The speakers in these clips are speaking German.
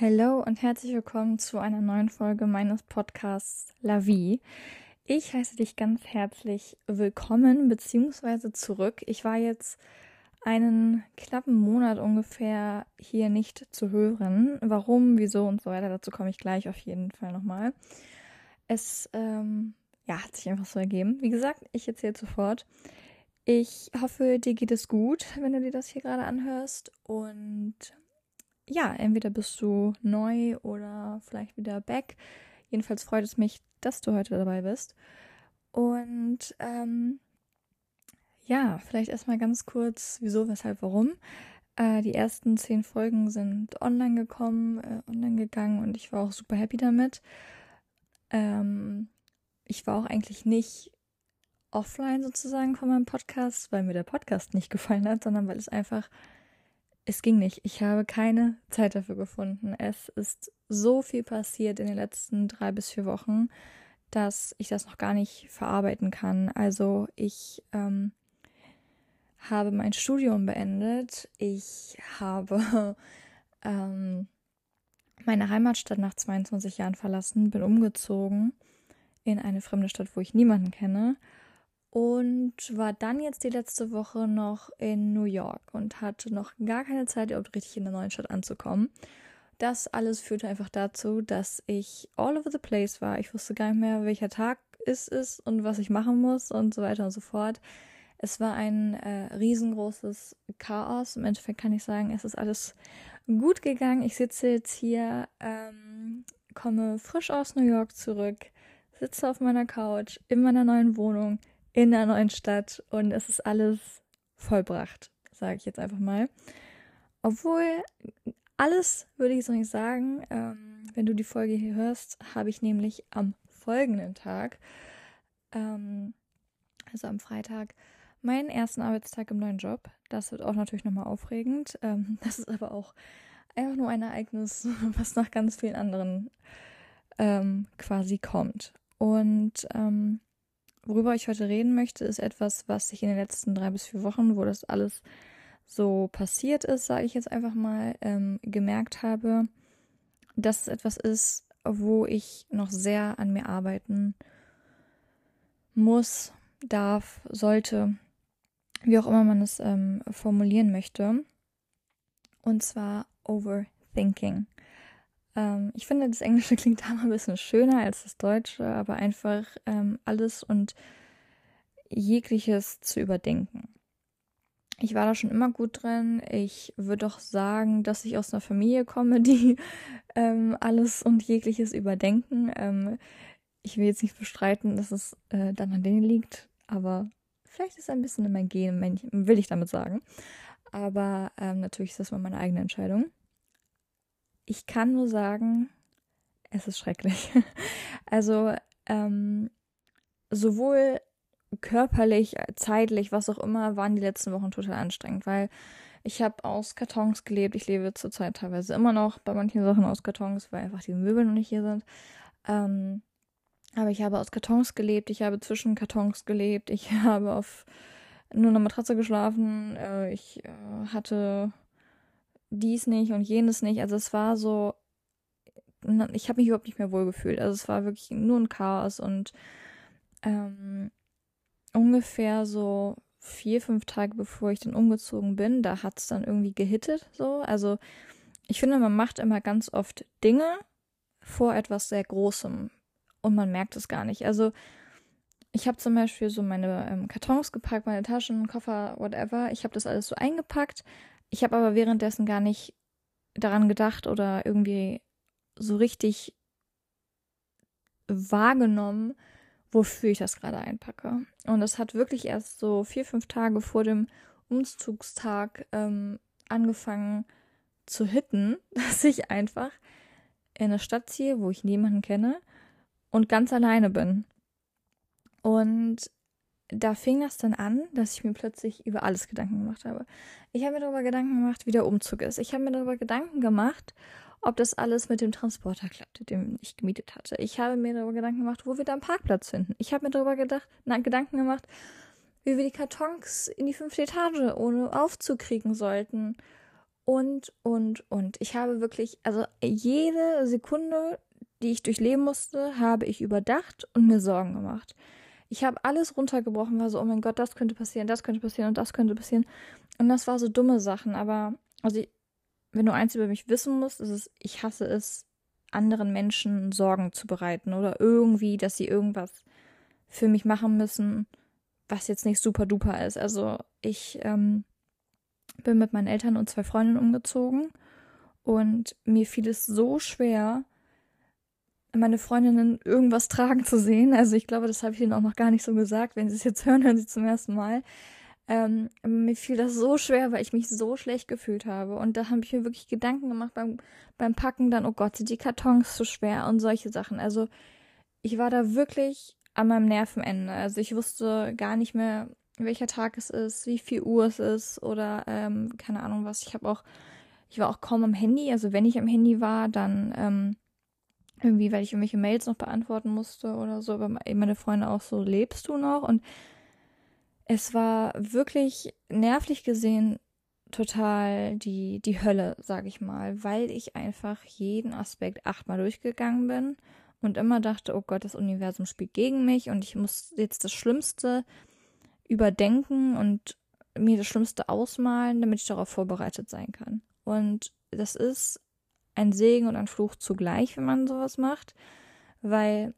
Hallo und herzlich willkommen zu einer neuen Folge meines Podcasts La Vie. Ich heiße dich ganz herzlich willkommen bzw. zurück. Ich war jetzt einen knappen Monat ungefähr hier nicht zu hören. Warum, wieso und so weiter, dazu komme ich gleich auf jeden Fall nochmal. Es ähm, ja, hat sich einfach so ergeben. Wie gesagt, ich erzähle sofort. Ich hoffe, dir geht es gut, wenn du dir das hier gerade anhörst. Und ja, entweder bist du neu oder vielleicht wieder back. Jedenfalls freut es mich, dass du heute dabei bist. Und ähm, ja, vielleicht erstmal ganz kurz, wieso, weshalb, warum. Äh, die ersten zehn Folgen sind online gekommen, äh, online gegangen und ich war auch super happy damit. Ähm, ich war auch eigentlich nicht offline sozusagen von meinem Podcast, weil mir der Podcast nicht gefallen hat, sondern weil es einfach es ging nicht. Ich habe keine Zeit dafür gefunden. Es ist so viel passiert in den letzten drei bis vier Wochen, dass ich das noch gar nicht verarbeiten kann. Also ich ähm, habe mein Studium beendet. Ich habe ähm, meine Heimatstadt nach 22 Jahren verlassen, bin umgezogen in eine fremde Stadt, wo ich niemanden kenne und war dann jetzt die letzte Woche noch in New York und hatte noch gar keine Zeit, überhaupt richtig in der neuen Stadt anzukommen. Das alles führte einfach dazu, dass ich all over the place war. Ich wusste gar nicht mehr, welcher Tag es ist und was ich machen muss und so weiter und so fort. Es war ein äh, riesengroßes Chaos. Im Endeffekt kann ich sagen, es ist alles gut gegangen. Ich sitze jetzt hier, ähm, komme frisch aus New York zurück, sitze auf meiner Couch in meiner neuen Wohnung in der neuen Stadt und es ist alles vollbracht, sage ich jetzt einfach mal. Obwohl alles würde ich so nicht sagen. Ähm, wenn du die Folge hier hörst, habe ich nämlich am folgenden Tag, ähm, also am Freitag, meinen ersten Arbeitstag im neuen Job. Das wird auch natürlich nochmal aufregend. Ähm, das ist aber auch einfach nur ein Ereignis, was nach ganz vielen anderen ähm, quasi kommt. Und ähm, Worüber ich heute reden möchte, ist etwas, was ich in den letzten drei bis vier Wochen, wo das alles so passiert ist, sage ich jetzt einfach mal, ähm, gemerkt habe, dass es etwas ist, wo ich noch sehr an mir arbeiten muss, darf, sollte, wie auch immer man es ähm, formulieren möchte. Und zwar Overthinking. Ähm, ich finde, das Englische klingt da mal ein bisschen schöner als das Deutsche, aber einfach ähm, alles und jegliches zu überdenken. Ich war da schon immer gut drin. Ich würde doch sagen, dass ich aus einer Familie komme, die ähm, alles und jegliches überdenken. Ähm, ich will jetzt nicht bestreiten, dass es äh, dann an denen liegt, aber vielleicht ist es ein bisschen in mein Gen, will ich damit sagen. Aber ähm, natürlich ist das mal meine eigene Entscheidung. Ich kann nur sagen, es ist schrecklich. Also ähm, sowohl körperlich, zeitlich, was auch immer, waren die letzten Wochen total anstrengend, weil ich habe aus Kartons gelebt. Ich lebe zurzeit teilweise immer noch bei manchen Sachen aus Kartons, weil einfach die Möbel noch nicht hier sind. Ähm, aber ich habe aus Kartons gelebt, ich habe zwischen Kartons gelebt, ich habe auf nur einer Matratze geschlafen, äh, ich äh, hatte dies nicht und jenes nicht. Also es war so, ich habe mich überhaupt nicht mehr wohl gefühlt. Also es war wirklich nur ein Chaos und ähm, ungefähr so vier, fünf Tage bevor ich dann umgezogen bin, da hat es dann irgendwie gehittet so. Also ich finde, man macht immer ganz oft Dinge vor etwas sehr Großem und man merkt es gar nicht. Also ich habe zum Beispiel so meine ähm, Kartons gepackt, meine Taschen, Koffer, whatever. Ich habe das alles so eingepackt, ich habe aber währenddessen gar nicht daran gedacht oder irgendwie so richtig wahrgenommen, wofür ich das gerade einpacke. Und es hat wirklich erst so vier, fünf Tage vor dem Umzugstag ähm, angefangen zu hitten, dass ich einfach in eine Stadt ziehe, wo ich niemanden kenne und ganz alleine bin. Und da fing das dann an, dass ich mir plötzlich über alles Gedanken gemacht habe. Ich habe mir darüber Gedanken gemacht, wie der Umzug ist. Ich habe mir darüber Gedanken gemacht, ob das alles mit dem Transporter klappt, den ich gemietet hatte. Ich habe mir darüber Gedanken gemacht, wo wir da einen Parkplatz finden. Ich habe mir darüber gedacht, na, Gedanken gemacht, wie wir die Kartons in die fünfte Etage ohne aufzukriegen sollten. und, und, und. Ich habe wirklich, also jede Sekunde, die ich durchleben musste, habe ich überdacht und mir Sorgen gemacht. Ich habe alles runtergebrochen, war so, oh mein Gott, das könnte passieren, das könnte passieren und das könnte passieren. Und das war so dumme Sachen, aber, also, ich, wenn du eins über mich wissen musst, ist es, ich hasse es, anderen Menschen Sorgen zu bereiten oder irgendwie, dass sie irgendwas für mich machen müssen, was jetzt nicht super duper ist. Also ich ähm, bin mit meinen Eltern und zwei Freundinnen umgezogen und mir fiel es so schwer, meine Freundinnen irgendwas tragen zu sehen. Also ich glaube, das habe ich ihnen auch noch gar nicht so gesagt. Wenn sie es jetzt hören, hören sie zum ersten Mal. Ähm, mir fiel das so schwer, weil ich mich so schlecht gefühlt habe. Und da habe ich mir wirklich Gedanken gemacht beim, beim Packen dann, oh Gott, sind die Kartons zu schwer und solche Sachen. Also ich war da wirklich an meinem Nervenende. Also ich wusste gar nicht mehr, welcher Tag es ist, wie viel Uhr es ist oder ähm, keine Ahnung was. Ich habe auch, ich war auch kaum am Handy. Also wenn ich am Handy war, dann ähm, irgendwie, weil ich irgendwelche Mails noch beantworten musste oder so. Aber meine Freunde auch so, lebst du noch? Und es war wirklich nervlich gesehen total die, die Hölle, sag ich mal, weil ich einfach jeden Aspekt achtmal durchgegangen bin und immer dachte, oh Gott, das Universum spielt gegen mich und ich muss jetzt das Schlimmste überdenken und mir das Schlimmste ausmalen, damit ich darauf vorbereitet sein kann. Und das ist ein Segen und ein Fluch zugleich, wenn man sowas macht, weil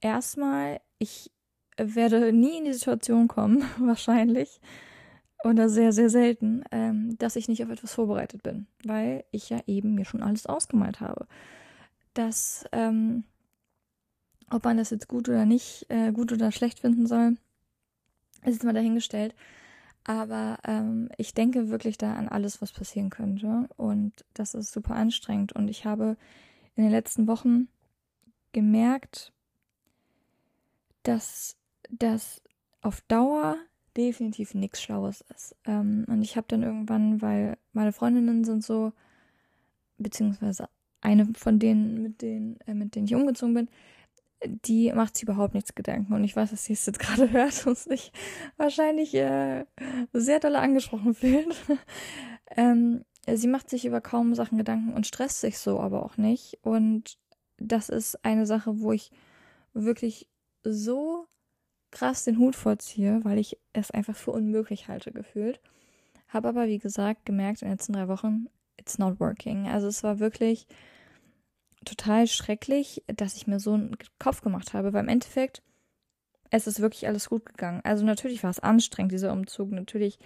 erstmal ich werde nie in die Situation kommen, wahrscheinlich, oder sehr, sehr selten, ähm, dass ich nicht auf etwas vorbereitet bin, weil ich ja eben mir schon alles ausgemalt habe. Dass, ähm, ob man das jetzt gut oder nicht, äh, gut oder schlecht finden soll, ist mal dahingestellt. Aber ähm, ich denke wirklich da an alles, was passieren könnte. Und das ist super anstrengend. Und ich habe in den letzten Wochen gemerkt, dass das auf Dauer definitiv nichts Schlaues ist. Ähm, und ich habe dann irgendwann, weil meine Freundinnen sind so, beziehungsweise eine von denen, mit denen, äh, mit denen ich umgezogen bin, die macht sich überhaupt nichts Gedanken. Und ich weiß, dass sie es jetzt gerade hört und sich wahrscheinlich äh, sehr doll angesprochen fühlt. ähm, sie macht sich über kaum Sachen Gedanken und stresst sich so aber auch nicht. Und das ist eine Sache, wo ich wirklich so krass den Hut vorziehe, weil ich es einfach für unmöglich halte gefühlt. Habe aber, wie gesagt, gemerkt in den letzten drei Wochen, it's not working. Also es war wirklich total schrecklich, dass ich mir so einen Kopf gemacht habe, weil im Endeffekt es ist wirklich alles gut gegangen. Also natürlich war es anstrengend, dieser Umzug. Natürlich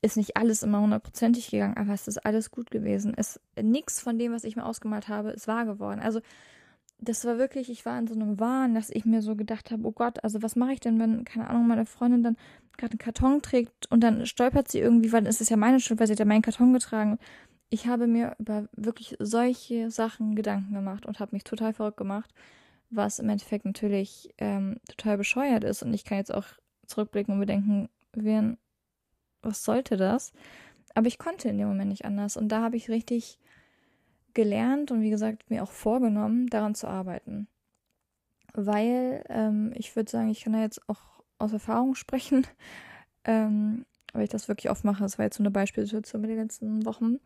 ist nicht alles immer hundertprozentig gegangen, aber es ist alles gut gewesen. Es nichts von dem, was ich mir ausgemalt habe, ist wahr geworden. Also das war wirklich, ich war in so einem Wahn, dass ich mir so gedacht habe, oh Gott, also was mache ich denn, wenn, keine Ahnung, meine Freundin dann gerade einen Karton trägt und dann stolpert sie irgendwie, weil es ist ja meine Schuld, weil sie hat ja meinen Karton getragen. Ich habe mir über wirklich solche Sachen Gedanken gemacht und habe mich total verrückt gemacht, was im Endeffekt natürlich ähm, total bescheuert ist. Und ich kann jetzt auch zurückblicken und bedenken, wen, was sollte das? Aber ich konnte in dem Moment nicht anders. Und da habe ich richtig gelernt und wie gesagt mir auch vorgenommen, daran zu arbeiten. Weil ähm, ich würde sagen, ich kann da jetzt auch aus Erfahrung sprechen, ähm, weil ich das wirklich oft mache. Das war jetzt so eine Beispielsituation mit den letzten Wochen.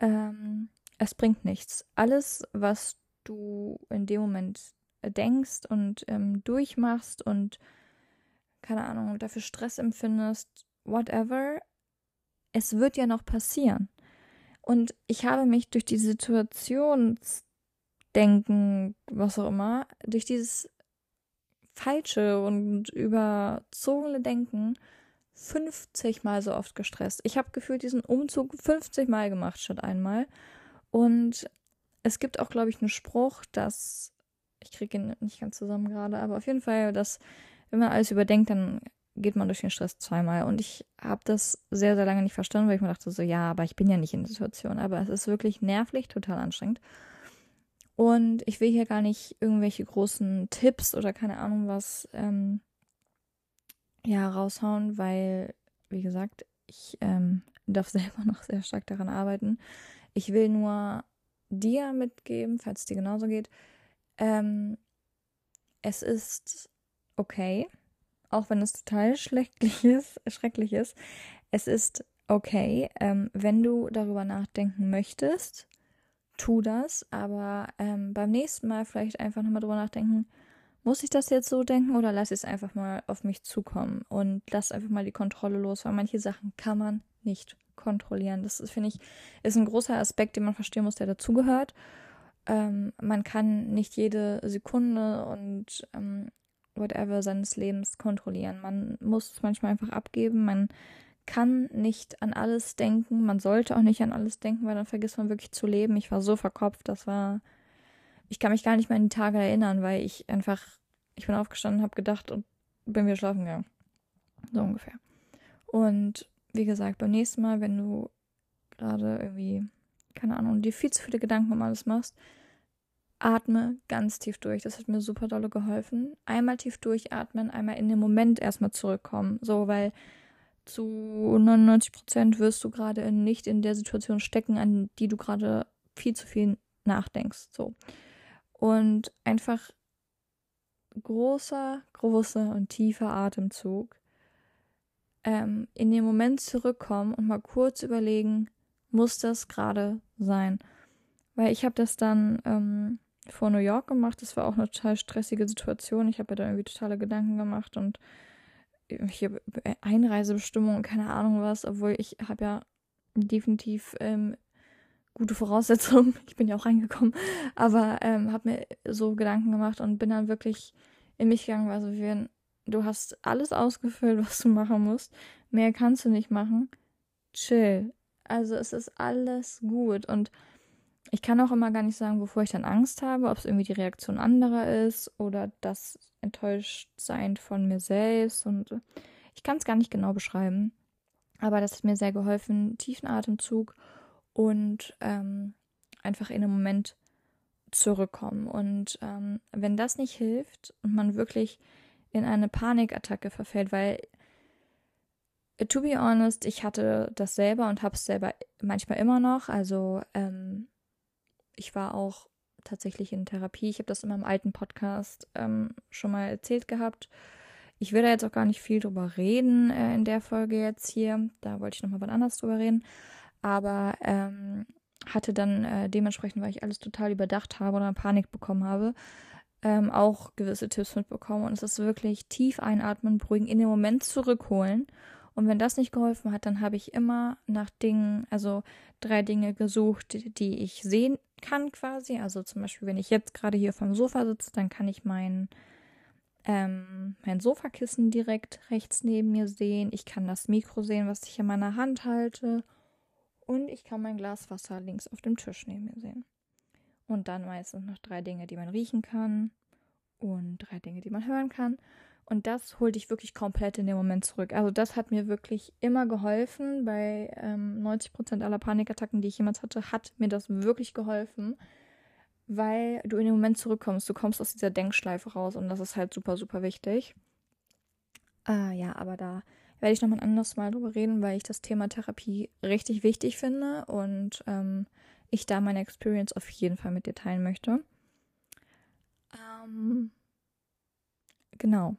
Ähm, es bringt nichts. Alles, was du in dem Moment denkst und ähm, durchmachst und keine Ahnung, dafür Stress empfindest, whatever, es wird ja noch passieren. Und ich habe mich durch die Situationsdenken, was auch immer, durch dieses falsche und überzogene Denken 50 Mal so oft gestresst. Ich habe gefühlt diesen Umzug 50 Mal gemacht statt einmal. Und es gibt auch, glaube ich, einen Spruch, dass ich kriege ihn nicht ganz zusammen gerade, aber auf jeden Fall, dass wenn man alles überdenkt, dann geht man durch den Stress zweimal. Und ich habe das sehr, sehr lange nicht verstanden, weil ich mir dachte so, ja, aber ich bin ja nicht in der Situation. Aber es ist wirklich nervlich, total anstrengend. Und ich will hier gar nicht irgendwelche großen Tipps oder keine Ahnung was ähm, ja, raushauen, weil, wie gesagt, ich ähm, darf selber noch sehr stark daran arbeiten. Ich will nur dir mitgeben, falls es dir genauso geht. Ähm, es ist okay, auch wenn es total schrecklich ist, schrecklich ist, es ist okay, ähm, wenn du darüber nachdenken möchtest, tu das, aber ähm, beim nächsten Mal vielleicht einfach nochmal drüber nachdenken, muss ich das jetzt so denken oder lass es einfach mal auf mich zukommen und lass einfach mal die Kontrolle los, weil manche Sachen kann man nicht kontrollieren. Das finde ich, ist ein großer Aspekt, den man verstehen muss, der dazugehört. Ähm, man kann nicht jede Sekunde und ähm, whatever seines Lebens kontrollieren. Man muss es manchmal einfach abgeben. Man kann nicht an alles denken. Man sollte auch nicht an alles denken, weil dann vergisst man wirklich zu leben. Ich war so verkopft, das war. Ich kann mich gar nicht mehr an die Tage erinnern, weil ich einfach. Ich bin aufgestanden, habe gedacht und bin wieder schlafen gegangen. So ungefähr. Und wie gesagt, beim nächsten Mal, wenn du gerade irgendwie, keine Ahnung, dir viel zu viele Gedanken um alles machst, atme ganz tief durch. Das hat mir super dolle geholfen. Einmal tief durchatmen, einmal in den Moment erstmal zurückkommen. So, weil zu 99 Prozent wirst du gerade nicht in der Situation stecken, an die du gerade viel zu viel nachdenkst. So. Und einfach großer, großer und tiefer Atemzug ähm, in den Moment zurückkommen und mal kurz überlegen, muss das gerade sein? Weil ich habe das dann ähm, vor New York gemacht. Das war auch eine total stressige Situation. Ich habe mir da irgendwie totale Gedanken gemacht und hier Einreisebestimmungen und keine Ahnung was, obwohl ich habe ja definitiv ähm, gute Voraussetzungen. Ich bin ja auch reingekommen, aber ähm, habe mir so Gedanken gemacht und bin dann wirklich in mich gegangen, also wie du hast alles ausgefüllt, was du machen musst. Mehr kannst du nicht machen. Chill. Also es ist alles gut und ich kann auch immer gar nicht sagen, wovor ich dann Angst habe, ob es irgendwie die Reaktion anderer ist oder das Enttäuschtsein von mir selbst und ich kann es gar nicht genau beschreiben. Aber das hat mir sehr geholfen, tiefen Atemzug und ähm, einfach in einem Moment zurückkommen. Und ähm, wenn das nicht hilft und man wirklich in eine Panikattacke verfällt, weil to be honest, ich hatte das selber und habe es selber manchmal immer noch. Also ähm, ich war auch tatsächlich in Therapie. Ich habe das in meinem alten Podcast ähm, schon mal erzählt gehabt. Ich will da jetzt auch gar nicht viel drüber reden äh, in der Folge jetzt hier. Da wollte ich nochmal was anderes drüber reden. Aber ähm, hatte dann äh, dementsprechend, weil ich alles total überdacht habe oder Panik bekommen habe, ähm, auch gewisse Tipps mitbekommen. Und es ist wirklich tief einatmen, beruhigen, in den Moment zurückholen. Und wenn das nicht geholfen hat, dann habe ich immer nach Dingen, also drei Dinge gesucht, die ich sehen kann quasi. Also zum Beispiel, wenn ich jetzt gerade hier vom Sofa sitze, dann kann ich mein, ähm, mein Sofakissen direkt rechts neben mir sehen. Ich kann das Mikro sehen, was ich in meiner Hand halte. Und ich kann mein Glas Wasser links auf dem Tisch neben mir sehen. Und dann meistens noch drei Dinge, die man riechen kann. Und drei Dinge, die man hören kann. Und das holt dich wirklich komplett in den Moment zurück. Also das hat mir wirklich immer geholfen. Bei ähm, 90% aller Panikattacken, die ich jemals hatte, hat mir das wirklich geholfen, weil du in den Moment zurückkommst. Du kommst aus dieser Denkschleife raus und das ist halt super, super wichtig. Ah ja, aber da werde ich nochmal ein anderes Mal drüber reden, weil ich das Thema Therapie richtig wichtig finde und ähm, ich da meine Experience auf jeden Fall mit dir teilen möchte. Ähm, genau.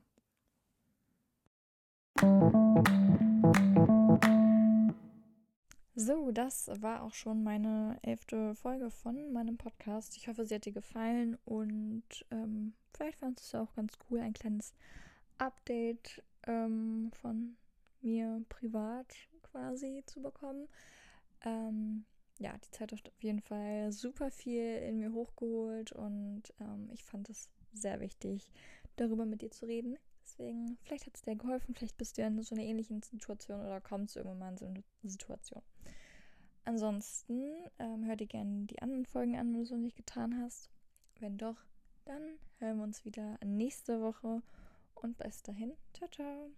So, das war auch schon meine elfte Folge von meinem Podcast. Ich hoffe, sie hat dir gefallen und ähm, vielleicht fandest du es auch ganz cool, ein kleines Update ähm, von mir privat quasi zu bekommen. Ähm, ja, die Zeit hat auf jeden Fall super viel in mir hochgeholt und ähm, ich fand es sehr wichtig, darüber mit dir zu reden. Deswegen, vielleicht hat es dir geholfen, vielleicht bist du in so einer ähnlichen Situation oder kommst du irgendwann mal in so eine Situation. Ansonsten ähm, hör dir gerne die anderen Folgen an, wenn du es noch nicht getan hast. Wenn doch, dann hören wir uns wieder nächste Woche und bis dahin, ciao, ciao.